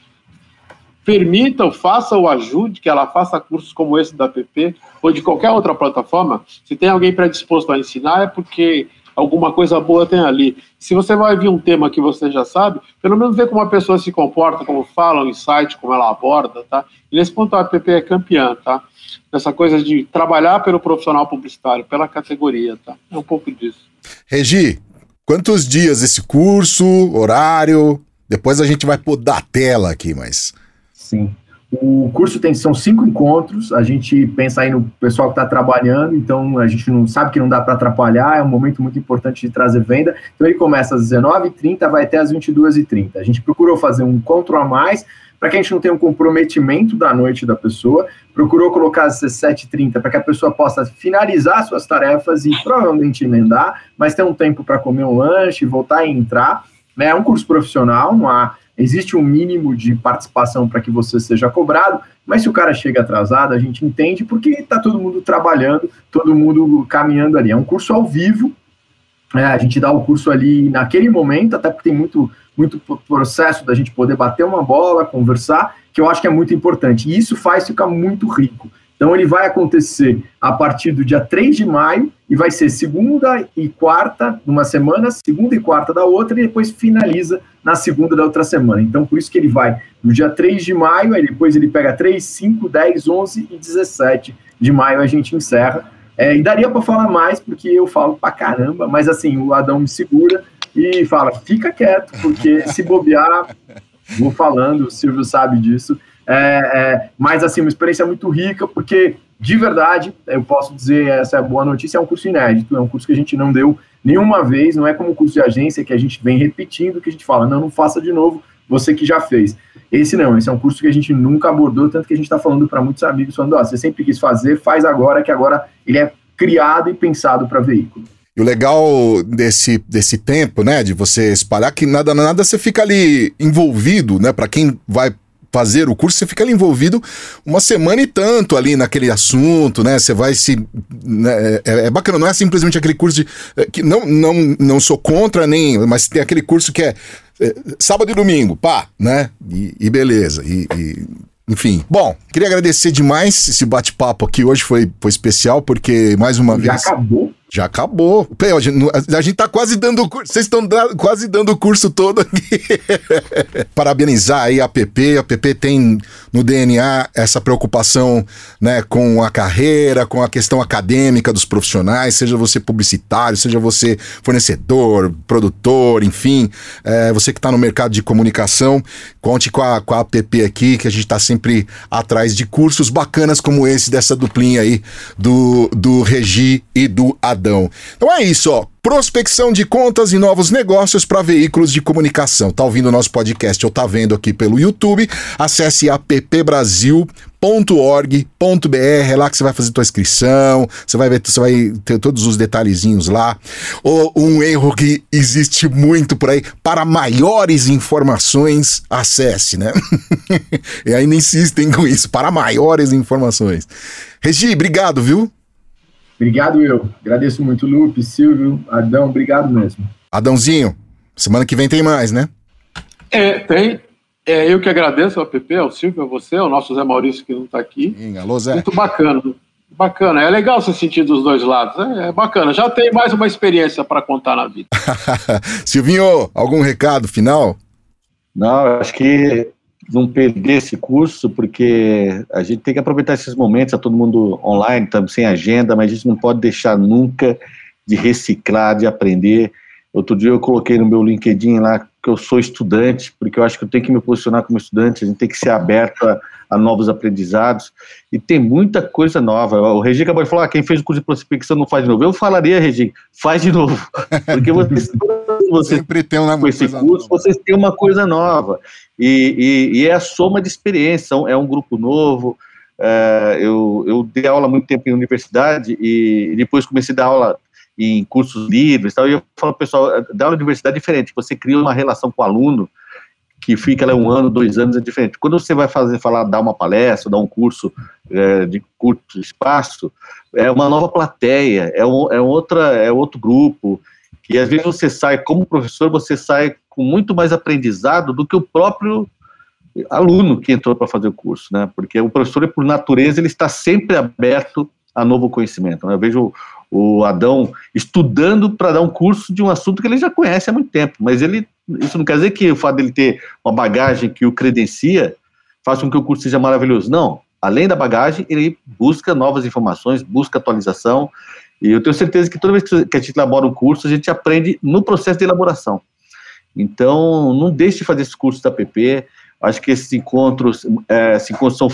permita ou faça ou ajude que ela faça cursos como esse da PP ou de qualquer outra plataforma. Se tem alguém predisposto a ensinar, é porque alguma coisa boa tem ali. Se você vai vir um tema que você já sabe, pelo menos ver como a pessoa se comporta, como fala, o insight, como ela aborda, tá? E nesse ponto a app é campeã, tá? Essa coisa de trabalhar pelo profissional publicitário, pela categoria, tá? É um pouco disso. Regi, quantos dias esse curso, horário? Depois a gente vai podar a tela aqui, mas... Sim. O curso tem são cinco encontros. A gente pensa aí no pessoal que está trabalhando, então a gente não sabe que não dá para atrapalhar. É um momento muito importante de trazer venda. Então ele começa às 19h30, vai até às 22h30. A gente procurou fazer um encontro a mais para que a gente não tenha um comprometimento da noite da pessoa. Procurou colocar às 17h30 para que a pessoa possa finalizar suas tarefas e provavelmente emendar, mas ter um tempo para comer um lanche, voltar e entrar. É um curso profissional, não há Existe um mínimo de participação para que você seja cobrado, mas se o cara chega atrasado, a gente entende porque está todo mundo trabalhando, todo mundo caminhando ali. É um curso ao vivo, é, a gente dá o curso ali naquele momento, até porque tem muito, muito processo da gente poder bater uma bola, conversar, que eu acho que é muito importante. E isso faz ficar muito rico. Então, ele vai acontecer a partir do dia 3 de maio e vai ser segunda e quarta numa semana, segunda e quarta da outra, e depois finaliza na segunda da outra semana. Então, por isso que ele vai no dia 3 de maio, aí depois ele pega 3, 5, 10, 11 e 17 de maio a gente encerra. É, e daria para falar mais, porque eu falo pra caramba, mas assim, o Adão me segura e fala: fica quieto, porque se bobear, vou falando, o Silvio sabe disso. É, é, mas assim, uma experiência muito rica, porque de verdade, eu posso dizer, essa é a boa notícia, é um curso inédito, é um curso que a gente não deu nenhuma vez, não é como o curso de agência que a gente vem repetindo, que a gente fala, não, não faça de novo, você que já fez. Esse não, esse é um curso que a gente nunca abordou, tanto que a gente está falando para muitos amigos, falando, ó, você sempre quis fazer, faz agora, que agora ele é criado e pensado para veículo. E o legal desse, desse tempo, né, de você espalhar, que nada, nada você fica ali envolvido, né, para quem vai fazer o curso, você fica ali envolvido uma semana e tanto ali naquele assunto, né? Você vai se. Né? É, é, bacana, não é simplesmente aquele curso de. É, que não, não, não sou contra nem. Mas tem aquele curso que é, é sábado e domingo, pá, né? E, e beleza. E, e, enfim. Bom, queria agradecer demais esse bate-papo aqui hoje, foi, foi especial, porque mais uma Já vez. acabou? Já acabou. A gente tá quase dando curso. Vocês estão quase dando o curso todo aqui. (laughs) Parabenizar aí a PP. A PP tem no DNA essa preocupação né, com a carreira, com a questão acadêmica dos profissionais, seja você publicitário, seja você fornecedor, produtor, enfim, é, você que está no mercado de comunicação, conte com a, com a APP aqui, que a gente está sempre atrás de cursos bacanas como esse, dessa duplinha aí, do, do Regi e do Adão. Então é isso, ó. Prospecção de contas e novos negócios para veículos de comunicação. Tá ouvindo o nosso podcast ou tá vendo aqui pelo YouTube? Acesse appbrasil.org.br, é lá que você vai fazer tua inscrição, você vai ver, você vai ter todos os detalhezinhos lá. Ou um erro que existe muito por aí, para maiores informações, acesse, né? (laughs) e ainda insistem com isso, para maiores informações. Regi, obrigado, viu? Obrigado, eu. Agradeço muito, Lupe, Silvio, Adão, obrigado mesmo. Adãozinho, semana que vem tem mais, né? É, tem. É, eu que agradeço ao PP, ao Silvio, a você, ao nosso Zé Maurício que não está aqui. Sim, alô, Zé. Muito bacana. Bacana, é legal se sentir dos dois lados. É, é bacana. Já tem mais uma experiência para contar na vida. (laughs) Silvinho, algum recado final? Não, acho que não perder esse curso, porque a gente tem que aproveitar esses momentos, tá todo mundo online, estamos sem agenda, mas a gente não pode deixar nunca de reciclar, de aprender. Outro dia eu coloquei no meu LinkedIn lá que eu sou estudante, porque eu acho que eu tenho que me posicionar como estudante, a gente tem que ser aberto a, a novos aprendizados, e tem muita coisa nova. O Regi acabou de falar, ah, quem fez o curso de prospecção não faz de novo. Eu falaria, Regi, faz de novo, (laughs) porque vocês, vocês sempre tem uma com esse curso, nova. vocês têm uma coisa nova, e, e, e, é a soma de experiência, é um grupo novo, é, eu, eu dei aula muito tempo em universidade, e depois comecei a dar aula em cursos livres, tal, e eu falo, pessoal, da universidade é diferente, você cria uma relação com o aluno, que fica lá um ano, dois anos, é diferente. Quando você vai fazer, falar, dar uma palestra, dar um curso é, de curto espaço, é uma nova plateia, é, um, é, outra, é outro grupo, e às vezes você sai, como professor, você sai com muito mais aprendizado do que o próprio aluno que entrou para fazer o curso, né? Porque o professor, por natureza, ele está sempre aberto a novo conhecimento. Né? Eu vejo o Adão estudando para dar um curso de um assunto que ele já conhece há muito tempo, mas ele isso não quer dizer que o fato dele ter uma bagagem que o credencia faça com que o curso seja maravilhoso. Não. Além da bagagem, ele busca novas informações, busca atualização. E eu tenho certeza que toda vez que a gente elabora um curso, a gente aprende no processo de elaboração. Então, não deixe de fazer esses cursos da PP. Acho que esses encontros, é, esses encontros são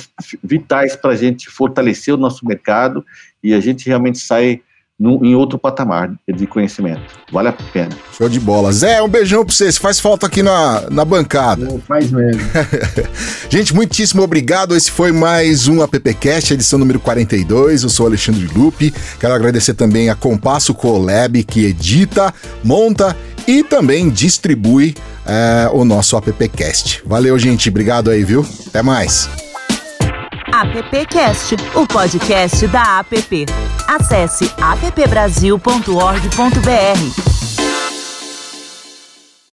vitais para a gente fortalecer o nosso mercado e a gente realmente sai no, em outro patamar de conhecimento. Vale a pena. Show de bola. Zé, um beijão pra você. Você faz falta aqui na, na bancada. faz mesmo. (laughs) Gente, muitíssimo obrigado. Esse foi mais um AppCast, edição número 42. Eu sou Alexandre Lupe. Quero agradecer também a Compasso Colab, que edita, monta e também distribui é, o nosso AppCast. Valeu, gente. Obrigado aí, viu? Até mais. AppCast, o podcast da App. Acesse appbrasil.org.br.